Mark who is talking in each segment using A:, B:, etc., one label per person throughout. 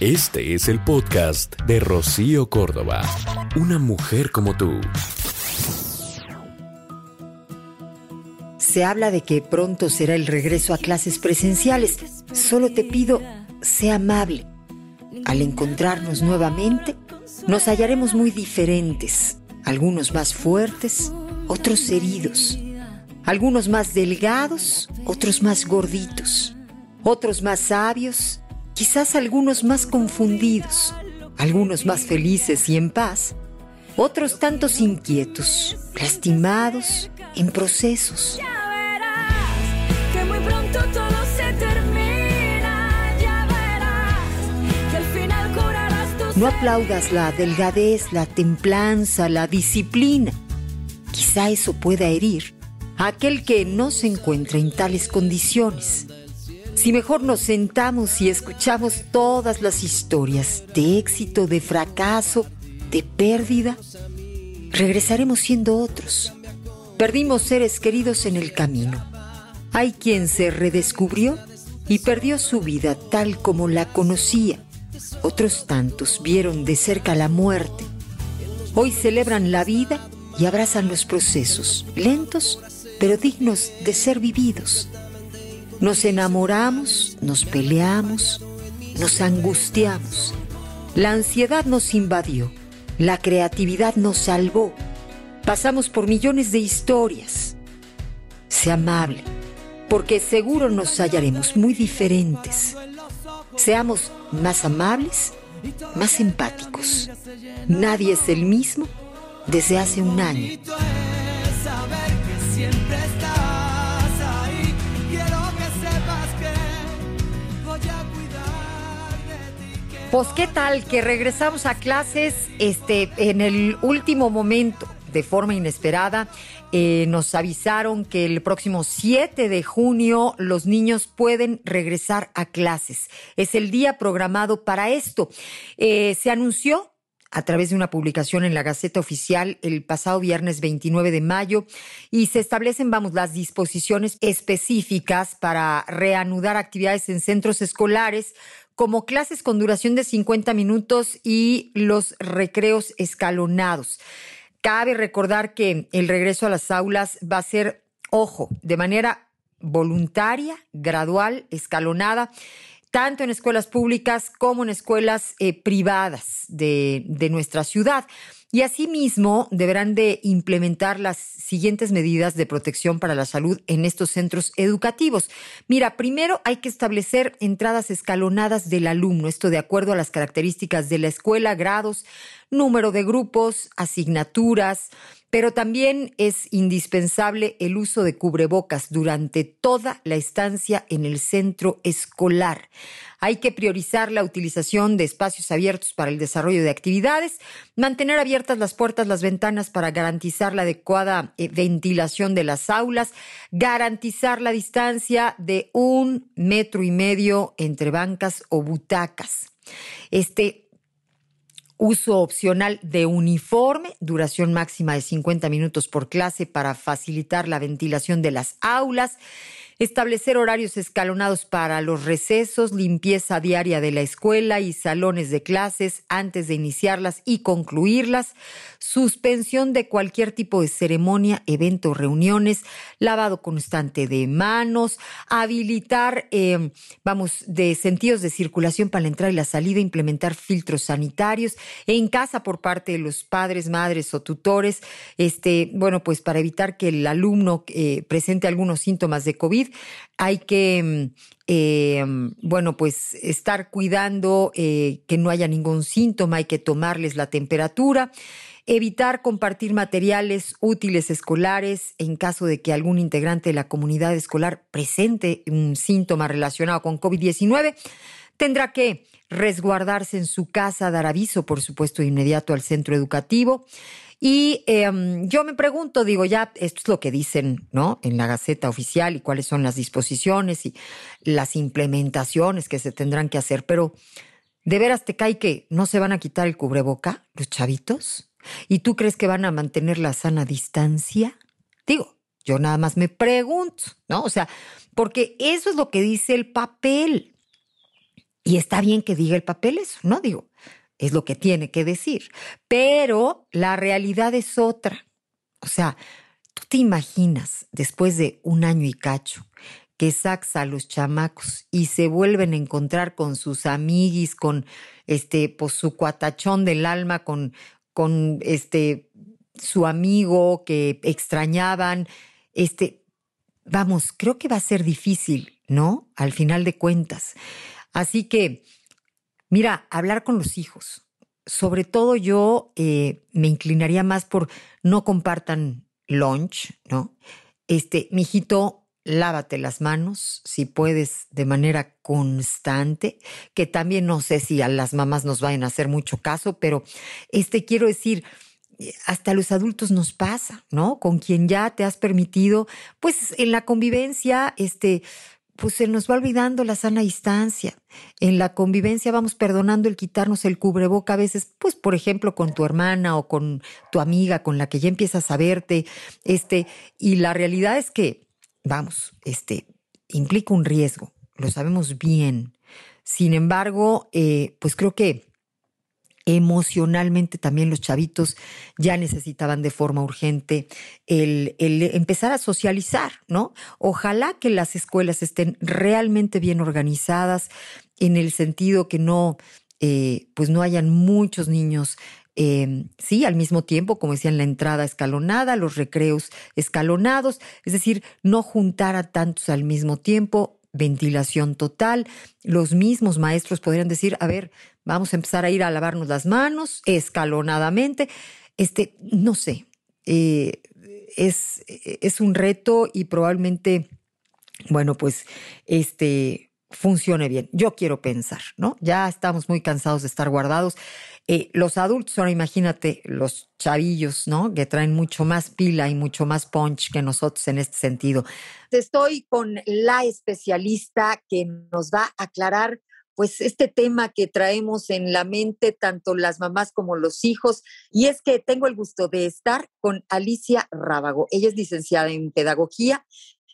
A: Este es el podcast de Rocío Córdoba. Una mujer como tú.
B: Se habla de que pronto será el regreso a clases presenciales. Solo te pido, sé amable. Al encontrarnos nuevamente, nos hallaremos muy diferentes. Algunos más fuertes, otros heridos. Algunos más delgados, otros más gorditos. Otros más sabios, quizás algunos más confundidos. Algunos más felices y en paz. Otros tantos inquietos, lastimados, en procesos.
C: Ya verás que muy pronto todo se termina. Ya verás que al final curarás tus
B: No aplaudas la delgadez, la templanza, la disciplina. Quizá eso pueda herir a aquel que no se encuentra en tales condiciones. Si mejor nos sentamos y escuchamos todas las historias de éxito, de fracaso, de pérdida, regresaremos siendo otros. Perdimos seres queridos en el camino. Hay quien se redescubrió y perdió su vida tal como la conocía. Otros tantos vieron de cerca la muerte. Hoy celebran la vida y abrazan los procesos, lentos pero dignos de ser vividos. Nos enamoramos, nos peleamos, nos angustiamos. La ansiedad nos invadió, la creatividad nos salvó. Pasamos por millones de historias. Sé amable, porque seguro nos hallaremos muy diferentes. Seamos más amables, más empáticos. Nadie es el mismo desde hace un año. Pues qué tal que regresamos a clases este en el último momento de forma inesperada. Eh, nos avisaron que el próximo 7 de junio los niños pueden regresar a clases. Es el día programado para esto. Eh, se anunció a través de una publicación en la Gaceta Oficial el pasado viernes 29 de mayo y se establecen, vamos, las disposiciones específicas para reanudar actividades en centros escolares como clases con duración de 50 minutos y los recreos escalonados. Cabe recordar que el regreso a las aulas va a ser, ojo, de manera voluntaria, gradual, escalonada tanto en escuelas públicas como en escuelas eh, privadas de, de nuestra ciudad. Y asimismo deberán de implementar las siguientes medidas de protección para la salud en estos centros educativos. Mira, primero hay que establecer entradas escalonadas del alumno, esto de acuerdo a las características de la escuela, grados, número de grupos, asignaturas, pero también es indispensable el uso de cubrebocas durante toda la estancia en el centro escolar. Hay que priorizar la utilización de espacios abiertos para el desarrollo de actividades, mantener abiertas las puertas, las ventanas para garantizar la adecuada eh, ventilación de las aulas, garantizar la distancia de un metro y medio entre bancas o butacas. Este, uso opcional de uniforme, duración máxima de 50 minutos por clase para facilitar la ventilación de las aulas, establecer horarios escalonados para los recesos, limpieza diaria de la escuela y salones de clases antes de iniciarlas y concluirlas, suspensión de cualquier tipo de ceremonia, evento, reuniones, lavado constante de manos, habilitar, eh, vamos, de sentidos de circulación para la entrada y la salida, implementar filtros sanitarios en casa por parte de los padres, madres o tutores, este, bueno, pues para evitar que el alumno eh, presente algunos síntomas de COVID, hay que, eh, bueno, pues estar cuidando eh, que no haya ningún síntoma, hay que tomarles la temperatura. Evitar compartir materiales útiles escolares en caso de que algún integrante de la comunidad escolar presente un síntoma relacionado con COVID-19. Tendrá que resguardarse en su casa, dar aviso, por supuesto, de inmediato al centro educativo. Y eh, yo me pregunto, digo, ya esto es lo que dicen, ¿no? En la Gaceta Oficial y cuáles son las disposiciones y las implementaciones que se tendrán que hacer, pero ¿de veras te cae que no se van a quitar el cubreboca los chavitos? ¿Y tú crees que van a mantener la sana distancia? Digo, yo nada más me pregunto, ¿no? O sea, porque eso es lo que dice el papel. Y está bien que diga el papel eso, ¿no? Digo, es lo que tiene que decir. Pero la realidad es otra. O sea, tú te imaginas después de un año y cacho que sacas a los chamacos y se vuelven a encontrar con sus amiguis, con este, pues su cuatachón del alma, con, con este su amigo que extrañaban. Este, vamos, creo que va a ser difícil, ¿no? Al final de cuentas. Así que, mira, hablar con los hijos. Sobre todo yo eh, me inclinaría más por no compartan lunch, ¿no? Este, mijito, lávate las manos, si puedes, de manera constante, que también no sé si a las mamás nos vayan a hacer mucho caso, pero este, quiero decir, hasta los adultos nos pasa, ¿no? Con quien ya te has permitido, pues en la convivencia, este, pues se nos va olvidando la sana distancia. En la convivencia vamos perdonando el quitarnos el cubreboca a veces, pues por ejemplo con tu hermana o con tu amiga con la que ya empiezas a verte, este, y la realidad es que vamos, este, implica un riesgo, lo sabemos bien. Sin embargo, eh, pues creo que emocionalmente también los chavitos ya necesitaban de forma urgente el, empezar a socializar, ¿no? Ojalá que las escuelas estén realmente bien organizadas en el sentido que no, eh, pues no hayan muchos niños eh, sí, al mismo tiempo, como decían, la entrada escalonada, los recreos escalonados, es decir, no juntar a tantos al mismo tiempo, ventilación total. Los mismos maestros podrían decir, a ver, vamos a empezar a ir a lavarnos las manos escalonadamente. Este, no sé, eh, es, es un reto y probablemente, bueno, pues, este, funcione bien. Yo quiero pensar, ¿no? Ya estamos muy cansados de estar guardados. Eh, los adultos, ahora imagínate los chavillos, ¿no? Que traen mucho más pila y mucho más punch que nosotros en este sentido. Estoy con la especialista que nos va a aclarar pues este tema que traemos en la mente tanto las mamás como los hijos y es que tengo el gusto de estar con Alicia Rábago. Ella es licenciada en pedagogía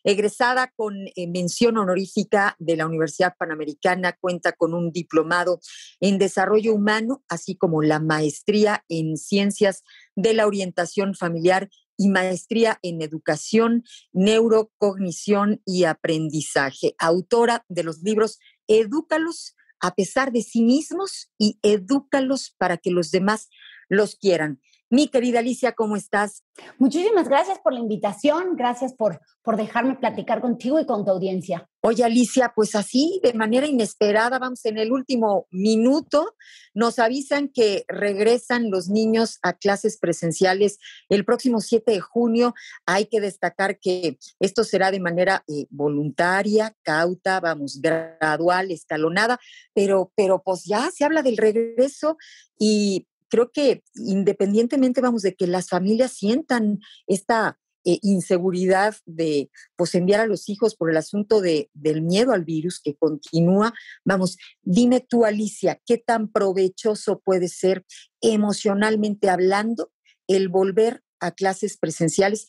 B: Egresada con eh, mención honorífica de la Universidad Panamericana, cuenta con un diplomado en desarrollo humano, así como la maestría en ciencias de la orientación familiar y maestría en educación, neurocognición y aprendizaje. Autora de los libros Edúcalos a pesar de sí mismos y Edúcalos para que los demás los quieran. Mi querida Alicia, ¿cómo estás?
D: Muchísimas gracias por la invitación, gracias por, por dejarme platicar contigo y con tu audiencia.
B: Oye, Alicia, pues así, de manera inesperada, vamos en el último minuto, nos avisan que regresan los niños a clases presenciales el próximo 7 de junio. Hay que destacar que esto será de manera eh, voluntaria, cauta, vamos, gradual, escalonada, pero, pero pues ya se habla del regreso y creo que independientemente, vamos, de que las familias sientan esta eh, inseguridad de pues enviar a los hijos por el asunto de, del miedo al virus que continúa. Vamos, dime tú, Alicia, ¿qué tan provechoso puede ser emocionalmente hablando el volver a clases presenciales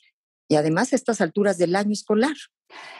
B: y además a estas alturas del año escolar?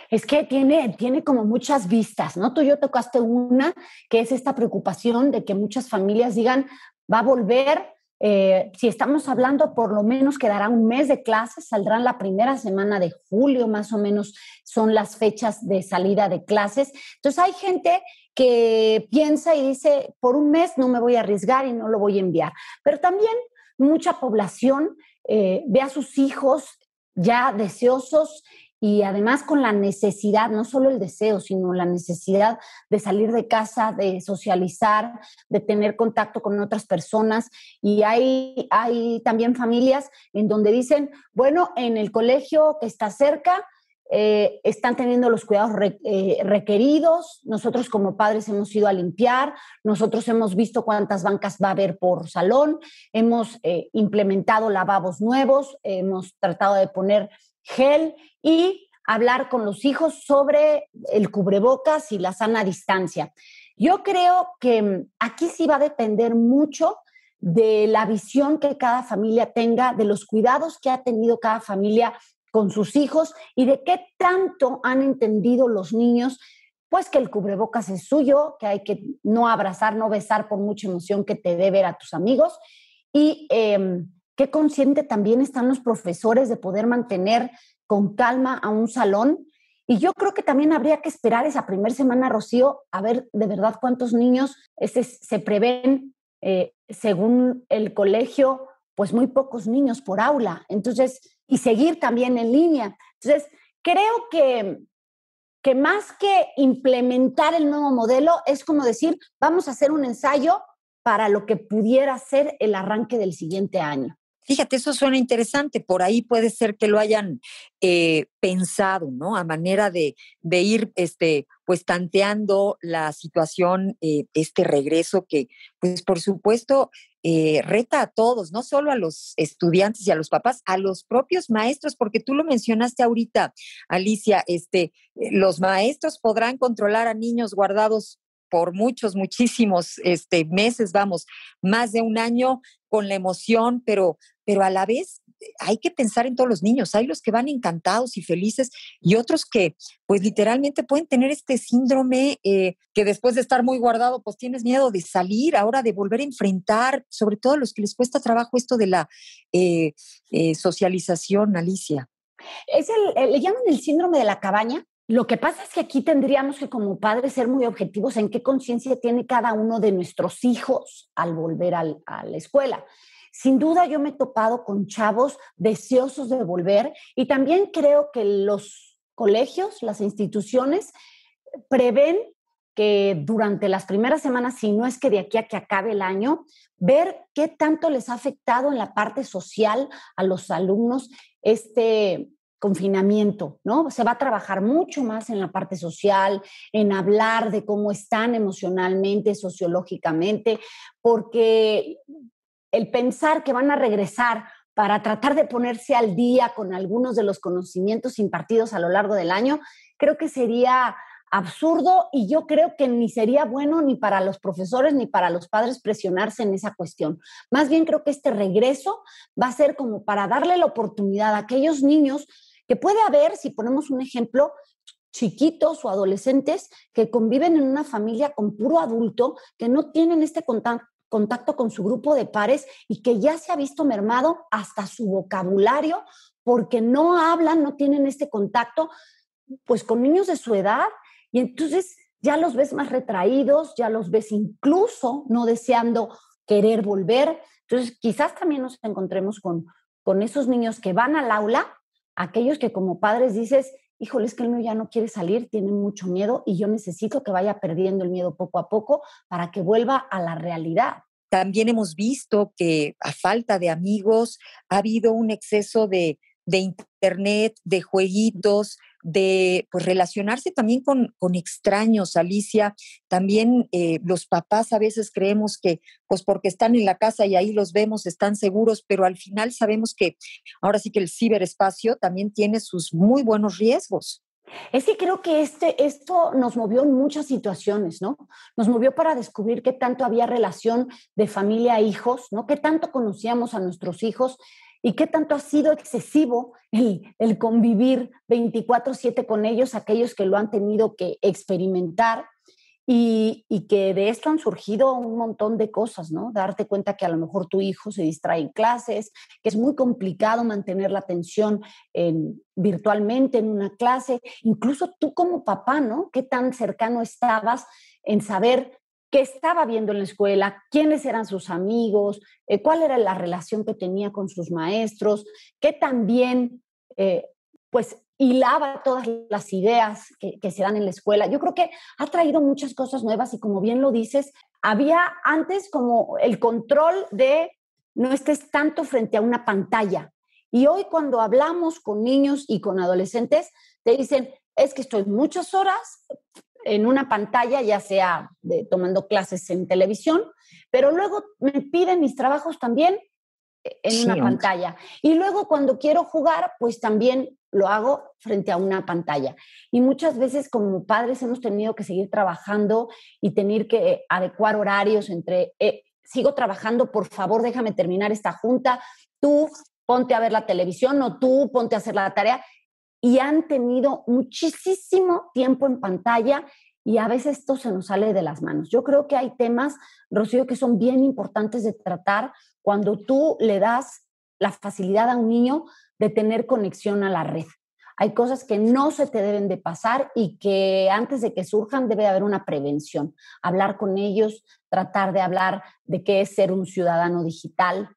D: Es que tiene, tiene como muchas vistas, ¿no? Tú yo tocaste una, que es esta preocupación de que muchas familias digan, va a volver, eh, si estamos hablando, por lo menos quedará un mes de clases, saldrán la primera semana de julio, más o menos son las fechas de salida de clases. Entonces hay gente que piensa y dice, por un mes no me voy a arriesgar y no lo voy a enviar. Pero también mucha población eh, ve a sus hijos ya deseosos y además con la necesidad, no solo el deseo, sino la necesidad de salir de casa, de socializar, de tener contacto con otras personas. Y hay, hay también familias en donde dicen, bueno, en el colegio que está cerca, eh, están teniendo los cuidados eh, requeridos. Nosotros como padres hemos ido a limpiar, nosotros hemos visto cuántas bancas va a haber por salón, hemos eh, implementado lavabos nuevos, hemos tratado de poner gel y hablar con los hijos sobre el cubrebocas y la sana distancia. Yo creo que mm, aquí sí va a depender mucho de la visión que cada familia tenga, de los cuidados que ha tenido cada familia con sus hijos y de qué tanto han entendido los niños pues que el cubrebocas es suyo, que hay que no abrazar, no besar por mucha emoción que te dé ver a tus amigos y eh, qué consciente también están los profesores de poder mantener con calma a un salón. Y yo creo que también habría que esperar esa primera semana, Rocío, a ver de verdad cuántos niños este, se prevén, eh, según el colegio, pues muy pocos niños por aula. Entonces, y seguir también en línea. Entonces, creo que, que más que implementar el nuevo modelo, es como decir, vamos a hacer un ensayo para lo que pudiera ser el arranque del siguiente año.
B: Fíjate, eso suena interesante. Por ahí puede ser que lo hayan eh, pensado, ¿no? A manera de, de, ir, este, pues, tanteando la situación, eh, este regreso que, pues, por supuesto, eh, reta a todos, no solo a los estudiantes y a los papás, a los propios maestros, porque tú lo mencionaste ahorita, Alicia, este, los maestros podrán controlar a niños guardados por muchos, muchísimos este, meses, vamos, más de un año con la emoción, pero, pero a la vez eh, hay que pensar en todos los niños. Hay los que van encantados y felices y otros que, pues literalmente pueden tener este síndrome eh, que después de estar muy guardado, pues tienes miedo de salir, ahora de volver a enfrentar, sobre todo a los que les cuesta trabajo esto de la eh, socialización, Alicia.
D: Es el, le llaman el síndrome de la cabaña. Lo que pasa es que aquí tendríamos que como padres ser muy objetivos en qué conciencia tiene cada uno de nuestros hijos al volver a la escuela. Sin duda yo me he topado con chavos deseosos de volver y también creo que los colegios, las instituciones, prevén que durante las primeras semanas, si no es que de aquí a que acabe el año, ver qué tanto les ha afectado en la parte social a los alumnos este, confinamiento, ¿no? Se va a trabajar mucho más en la parte social, en hablar de cómo están emocionalmente, sociológicamente, porque el pensar que van a regresar para tratar de ponerse al día con algunos de los conocimientos impartidos a lo largo del año, creo que sería absurdo y yo creo que ni sería bueno ni para los profesores ni para los padres presionarse en esa cuestión. Más bien creo que este regreso va a ser como para darle la oportunidad a aquellos niños que puede haber, si ponemos un ejemplo, chiquitos o adolescentes que conviven en una familia con puro adulto, que no tienen este contacto con su grupo de pares y que ya se ha visto mermado hasta su vocabulario porque no hablan, no tienen este contacto, pues con niños de su edad y entonces ya los ves más retraídos, ya los ves incluso no deseando querer volver. Entonces quizás también nos encontremos con, con esos niños que van al aula aquellos que como padres dices, híjole, es que el mío ya no quiere salir, tiene mucho miedo y yo necesito que vaya perdiendo el miedo poco a poco para que vuelva a la realidad.
B: También hemos visto que a falta de amigos ha habido un exceso de, de internet, de jueguitos, de pues, relacionarse también con, con extraños, Alicia. También eh, los papás a veces creemos que, pues porque están en la casa y ahí los vemos, están seguros, pero al final sabemos que ahora sí que el ciberespacio también tiene sus muy buenos riesgos.
D: Es que creo que este, esto nos movió en muchas situaciones, ¿no? Nos movió para descubrir qué tanto había relación de familia e hijos, ¿no? Qué tanto conocíamos a nuestros hijos y qué tanto ha sido excesivo el, el convivir 24/7 con ellos, aquellos que lo han tenido que experimentar y, que de esto han surgido un montón de cosas, ¿no? Darte cuenta que a lo mejor tu hijo se distrae en clases, que es muy complicado mantener la atención en, virtualmente en una clase, incluso tú como papá, ¿no? ¿Qué tan cercano estabas en saber qué estaba viendo en la escuela, quiénes eran sus amigos, eh, cuál era la relación que tenía con sus maestros, qué también, eh, pues, hilaba todas las ideas que, que, se dan en la escuela. Yo creo que ha traído muchas cosas nuevas y como bien lo dices, había antes como el control de no estés tanto frente a una pantalla. Y hoy cuando hablamos con niños y con adolescentes, te dicen, es que estoy muchas horas en una pantalla, ya sea de, tomando clases en televisión, pero luego me piden mis trabajos también eh, en sí, una pantalla. Y luego cuando quiero jugar, pues también lo hago frente a una pantalla. Y muchas veces como padres hemos tenido que seguir trabajando y tener que adecuar horarios entre, eh, sigo trabajando, por favor déjame terminar esta junta, tú ponte a ver la televisión o tú ponte a hacer la tarea y han tenido muchísimo tiempo en pantalla y a veces esto se nos sale de las manos. Yo creo que hay temas, Rocío, que son bien importantes de tratar cuando tú le das la facilidad a un niño de tener conexión a la red. Hay cosas que no se te deben de pasar y que antes de que surjan debe haber una prevención. Hablar con ellos, tratar de hablar de qué es ser un ciudadano digital,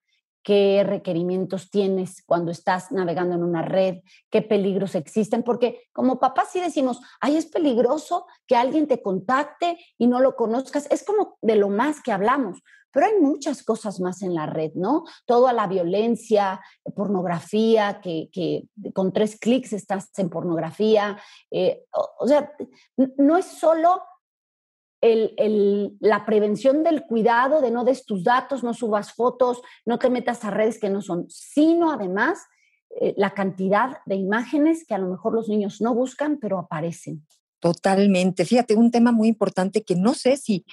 D: qué requerimientos tienes cuando estás navegando en una red, qué peligros existen, porque como papás sí decimos, ay, es peligroso que alguien te contacte y no lo conozcas, es como de lo más que hablamos, pero hay muchas cosas más en la red, ¿no? Toda la violencia, pornografía, que, que con tres clics estás en pornografía, eh, o sea, no es solo el, el, la prevención del cuidado, de no des tus datos, no subas fotos, no te metas a redes que no son, sino además eh, la cantidad de imágenes que a lo mejor los niños no buscan, pero aparecen.
B: Totalmente. Fíjate, un tema muy importante que no sé si,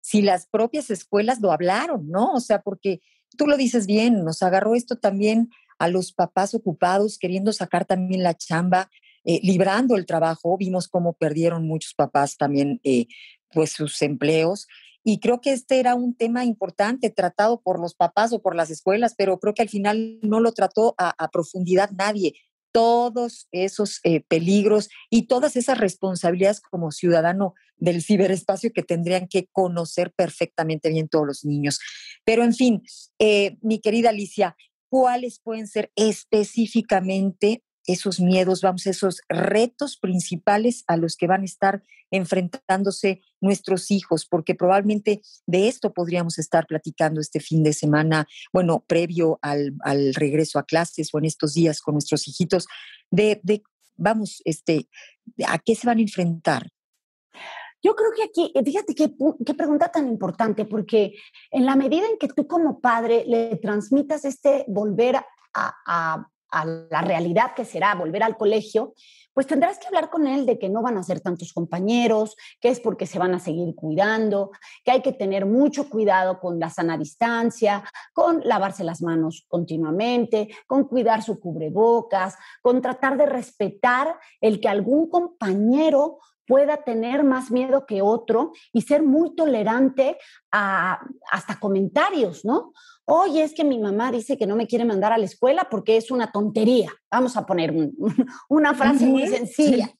B: si las propias escuelas lo hablaron, ¿no? O sea, porque tú lo dices bien, nos agarró esto también a los papás ocupados, queriendo sacar también la chamba, eh, librando el trabajo. Vimos cómo perdieron muchos papás también eh, pues sus empleos. Y creo que este era un tema importante tratado por los papás o por las escuelas, pero creo que al final no lo trató a, profundidad nadie. Todos esos eh, peligros y todas esas responsabilidades como ciudadano del ciberespacio que tendrían que conocer perfectamente bien todos los niños. Pero en fin, eh, mi querida Alicia, ¿cuáles pueden ser específicamente esos miedos, vamos, esos retos principales a los que van a estar enfrentándose nuestros hijos, porque probablemente de esto podríamos estar platicando este fin de semana, bueno, previo al, al regreso a clases o en estos días con nuestros hijitos, de, de, vamos, este, ¿a qué se van a enfrentar?
D: Yo creo que aquí, fíjate qué, qué, pregunta tan importante, porque en la medida en que tú como padre le transmitas este volver a, a, a la realidad que será volver al colegio, pues tendrás que hablar con él de que no van a ser tantos compañeros, que es porque se van a seguir cuidando, que hay que tener mucho cuidado con la sana distancia, con lavarse las manos continuamente, con cuidar su cubrebocas, con tratar de respetar el que algún compañero pueda tener más miedo que otro y ser muy tolerante a hasta comentarios, ¿no? Oye, es que mi mamá dice que no me quiere mandar a la escuela porque es una tontería. Vamos a poner un, una frase muy sencilla.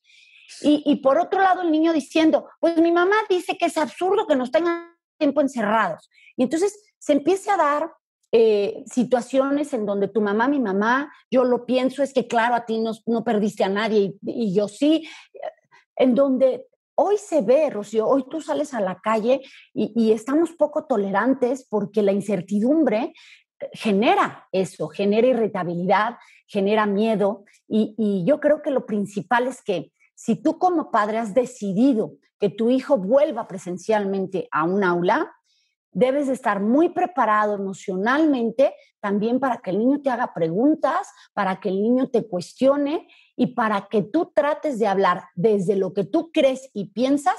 D: Y, y, por otro lado, el niño diciendo, pues mi mamá dice que es absurdo que nos tengan tiempo encerrados. Y entonces se empieza a dar eh, situaciones en donde tu mamá, mi mamá, yo lo pienso, es que claro, a ti no, no perdiste a nadie y, y yo sí, en donde hoy se ve, Rocío, hoy tú sales a la calle y, estamos poco tolerantes porque la incertidumbre eh, genera eso, genera irritabilidad, genera miedo. Y, yo creo que lo principal es que si tú como padre has decidido que tu hijo vuelva presencialmente a un aula, debes de estar muy preparado emocionalmente también para que el niño te haga preguntas, para que el niño te cuestione y para que tú trates de hablar desde lo que tú crees y piensas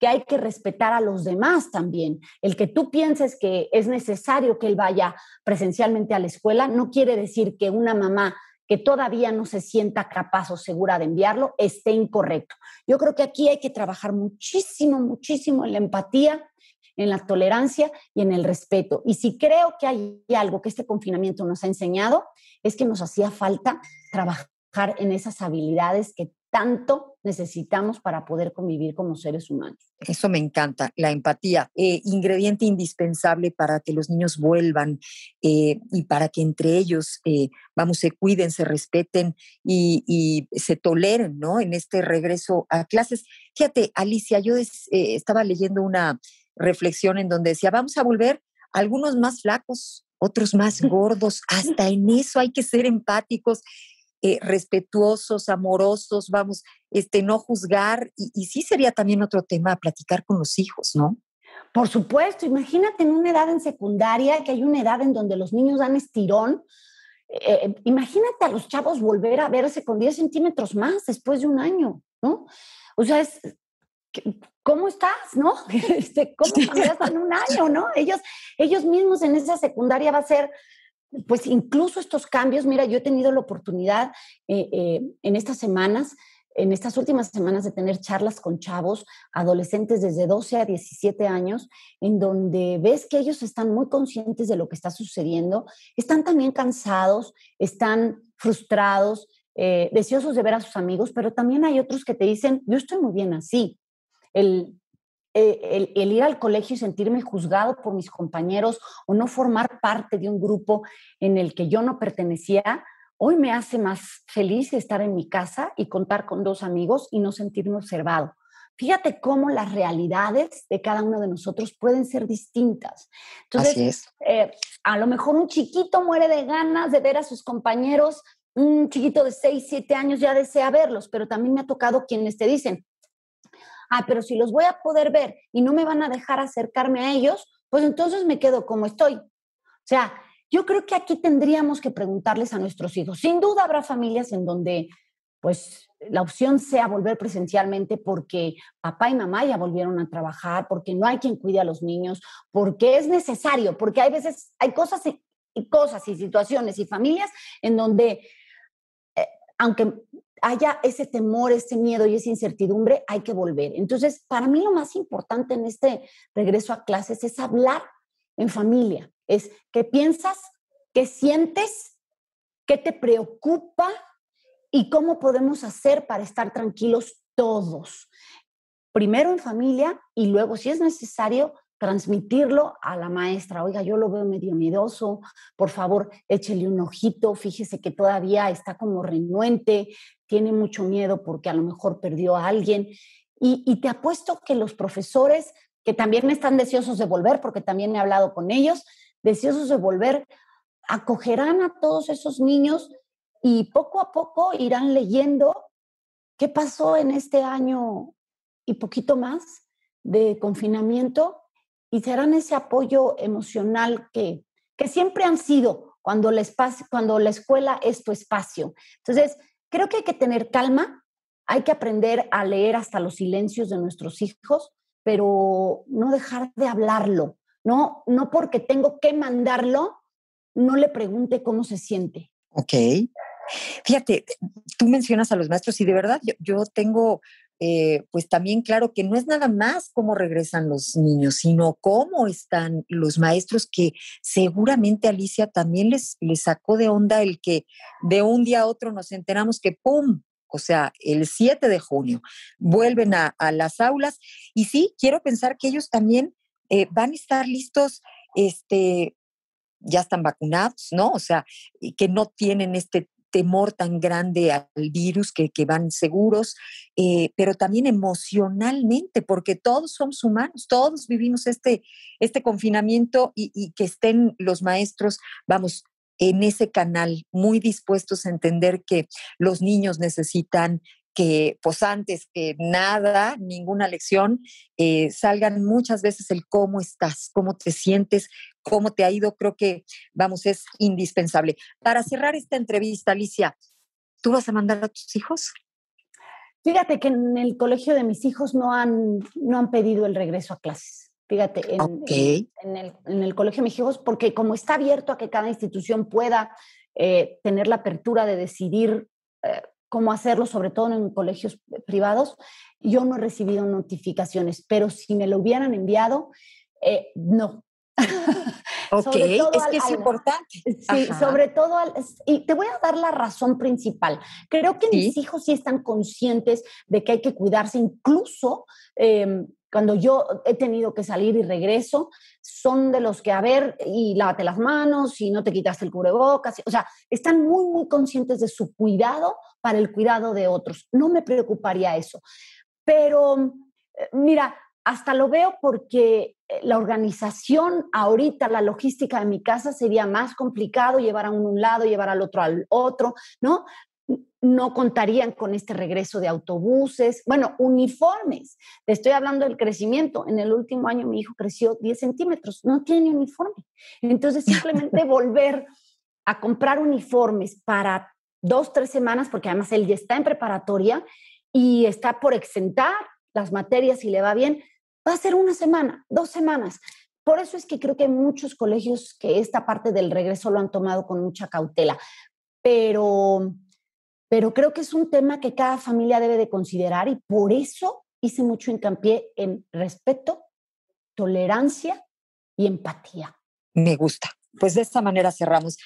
D: que hay que respetar a los demás también. El que tú pienses que es necesario que él vaya presencialmente a la escuela no quiere decir que una mamá que todavía no se sienta capaz o segura de enviarlo esté incorrecto. Yo creo que aquí hay que trabajar muchísimo, muchísimo en la empatía, en la tolerancia y en el respeto. Y si creo que hay algo que este confinamiento nos ha enseñado, es que nos hacía falta trabajar en esas habilidades que tanto necesitamos para poder convivir como seres humanos.
B: Eso me encanta, la empatía, eh, ingrediente indispensable para que los niños vuelvan eh, y para que entre ellos, eh, vamos, se cuiden, se respeten y, se toleren, ¿no? En este regreso a clases. Fíjate, Alicia, yo es, estaba leyendo una reflexión en donde decía, vamos a volver algunos más flacos, otros más gordos, hasta en eso hay que ser empáticos eh, respetuosos, amorosos, vamos, este, no juzgar. Y, y, sí sería también otro tema platicar con los hijos, ¿no?
D: Por supuesto, imagínate en una edad en secundaria, que hay una edad en donde los niños dan estirón. Eh, imagínate a los chavos volver a verse con 10 centímetros más después de un año, ¿no? O sea, es, ¿cómo estás? ¿No? Este, ¿Cómo cambiaste en un año? ¿No? Ellos, ellos mismos en esa secundaria va a ser pues incluso estos cambios, mira, yo he tenido la oportunidad eh, eh, en estas semanas en estas últimas semanas de tener charlas con chavos, adolescentes desde 12 a 17 años, en donde ves que ellos están muy conscientes de lo que está sucediendo, están también cansados, están frustrados, eh, deseosos de ver a sus amigos, pero también hay otros que te dicen, yo estoy muy bien así. El, eh, el, el, ir al colegio y sentirme juzgado por mis compañeros o no formar parte de un grupo en el que yo no pertenecía, hoy me hace más feliz estar en mi casa y contar con dos amigos y no sentirme observado. Fíjate cómo las realidades de cada uno de nosotros pueden ser distintas. Entonces, eh, a lo mejor un chiquito muere de ganas de ver a sus compañeros, un chiquito de 6, 7 años ya desea verlos, pero también me ha tocado quienes te dicen, ah, pero si los voy a poder ver y no me van a dejar acercarme a ellos, pues entonces me quedo como estoy. O sea, yo creo que aquí tendríamos que preguntarles a nuestros hijos. Sin duda habrá familias en donde, pues, la opción sea volver presencialmente porque papá y mamá ya volvieron a trabajar, porque no hay quien cuide a los niños, porque es necesario, porque hay veces, hay cosas y, cosas y situaciones y familias en donde, eh, aunque haya ese temor, ese miedo y esa incertidumbre, hay que volver. Entonces, para mí lo más importante en este regreso a clases es hablar en familia, es qué piensas, qué sientes, qué te preocupa y cómo podemos hacer para estar tranquilos todos. Primero en familia y luego, si es necesario, transmitirlo a la maestra. Oiga, yo lo veo medio miedoso, por favor, échele un ojito, fíjese que todavía está como renuente, tiene mucho miedo porque a lo mejor perdió a alguien. Y, y te apuesto que los profesores, que también están deseosos de volver, porque también he hablado con ellos, deseosos de volver, acogerán a todos esos niños y poco a poco irán leyendo qué pasó en este año y poquito más de confinamiento y serán ese apoyo emocional que, que siempre han sido cuando la, espacio, cuando la escuela es tu espacio. Entonces, creo que hay que tener calma, hay que aprender a leer hasta los silencios de nuestros hijos, pero no dejar de hablarlo, no, no porque tengo que mandarlo, no le pregunte cómo se siente.
B: Ok. Fíjate, tú mencionas a los maestros y de verdad yo, yo tengo eh, pues también claro que no es nada más cómo regresan los niños, sino cómo están los maestros que seguramente Alicia también les, les sacó de onda el que de un día a otro nos enteramos que ¡pum! O sea, el 7 de junio vuelven a, las aulas y sí, quiero pensar que ellos también eh, van a estar listos, este, ya están vacunados, ¿no? O sea, que no tienen este temor tan grande al virus, que, van seguros, eh, pero también emocionalmente, porque todos somos humanos, todos vivimos este, este confinamiento y que estén los maestros, vamos, en ese canal, muy dispuestos a entender que los niños necesitan que, pues antes que nada, ninguna lección, eh, salgan muchas veces el cómo estás, cómo te sientes, cómo te ha ido, creo que, vamos, es indispensable. Para cerrar esta entrevista, Alicia, ¿tú vas a mandar a tus hijos?
D: Fíjate que en el colegio de mis hijos no han, no han pedido el regreso a clases. Fíjate, en,
B: okay.
D: en, en, el, en, el, colegio de mis hijos, porque como está abierto a que cada institución pueda eh, tener la apertura de decidir eh, cómo hacerlo, sobre todo en colegios privados, yo no he recibido notificaciones, pero si me lo hubieran enviado, eh, no,
B: Ok, es que es al, importante.
D: Sí, Ajá. sobre todo, al, y te voy a dar la razón principal. Creo que ¿Sí? mis hijos sí están conscientes de que hay que cuidarse, incluso eh, cuando yo he tenido que salir y regreso, son de los que, a ver, y lávate las manos, y no te quitaste el cubrebocas, o sea, están muy, muy conscientes de su cuidado para el cuidado de otros. No me preocuparía eso. Pero, eh, mira, hasta lo veo porque eh, la organización ahorita, la logística de mi casa sería más complicado llevar a un, un lado, llevar al otro al otro, ¿no? No contarían con este regreso de autobuses, bueno, uniformes. Te estoy hablando del crecimiento. En el último año mi hijo creció 10 centímetros, no tiene uniforme. Entonces, simplemente volver a comprar uniformes para dos, tres semanas, porque además él ya está en preparatoria y está por exentar las materias si le va bien, va a ser una semana, dos semanas. Por eso es que creo que hay muchos colegios que esta parte del regreso lo han tomado con mucha cautela. Pero, pero creo que es un tema que cada familia debe de considerar y por eso hice mucho hincapié en respeto, tolerancia y empatía.
B: Me gusta. Pues de esta manera cerramos.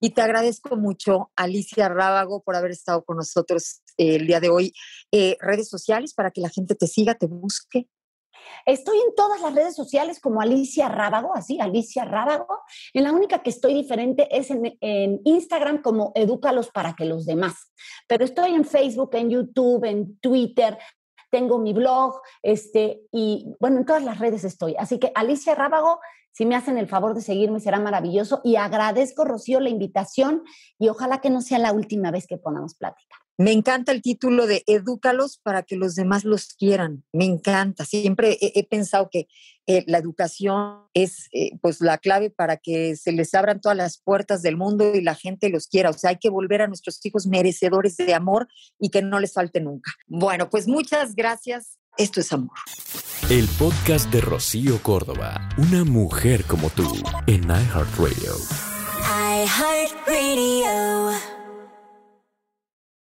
B: Y te agradezco mucho, Alicia Rábago, por haber estado con nosotros eh, el día de hoy. Eh, redes sociales para que la gente te siga, te busque.
D: Estoy en todas las redes sociales como Alicia Rábago, así, Alicia Rábago. En la única que estoy diferente es en, Instagram como Edúcalos para que los demás. Pero estoy en Facebook, en YouTube, en Twitter, tengo mi blog, este, y bueno, en todas las redes estoy. Así que Alicia Rábago, si me hacen el favor de seguirme, será maravilloso. Y agradezco, Rocío, la invitación y ojalá que no sea la última vez que podamos platicar.
B: Me encanta el título de Edúcalos para que los demás los quieran. Me encanta. Siempre he, he pensado que eh, la educación es eh, pues la clave para que se les abran todas las puertas del mundo y la gente los quiera. O sea, hay que volver a nuestros hijos merecedores de amor y que no les falte nunca. Bueno, pues muchas gracias. Esto es amor.
A: El podcast de Rocío Córdoba, una mujer como tú, en iHeartRadio.
C: iHeartRadio.